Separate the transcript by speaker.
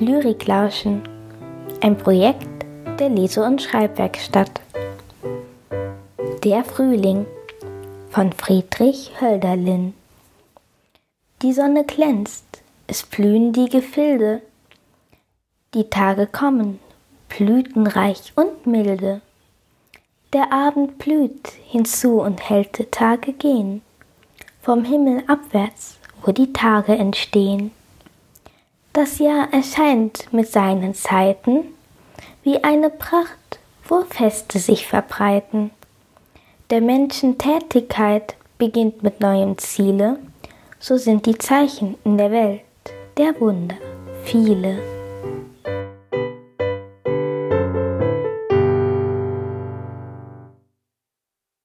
Speaker 1: Lyriklauschen, ein Projekt der Lese- und Schreibwerkstatt. Der Frühling von Friedrich Hölderlin. Die Sonne glänzt, es blühen die Gefilde, die Tage kommen, blütenreich und milde. Der Abend blüht hinzu und hellte Tage gehen, vom Himmel abwärts, wo die Tage entstehen. Das Jahr erscheint mit seinen Zeiten wie eine Pracht, wo Feste sich verbreiten. Der Menschen Tätigkeit beginnt mit neuem Ziele, so sind die Zeichen in der Welt der Wunder viele.